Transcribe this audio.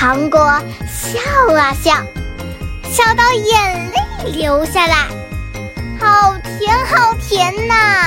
糖果笑啊笑笑到眼泪流下来。好甜好甜呐！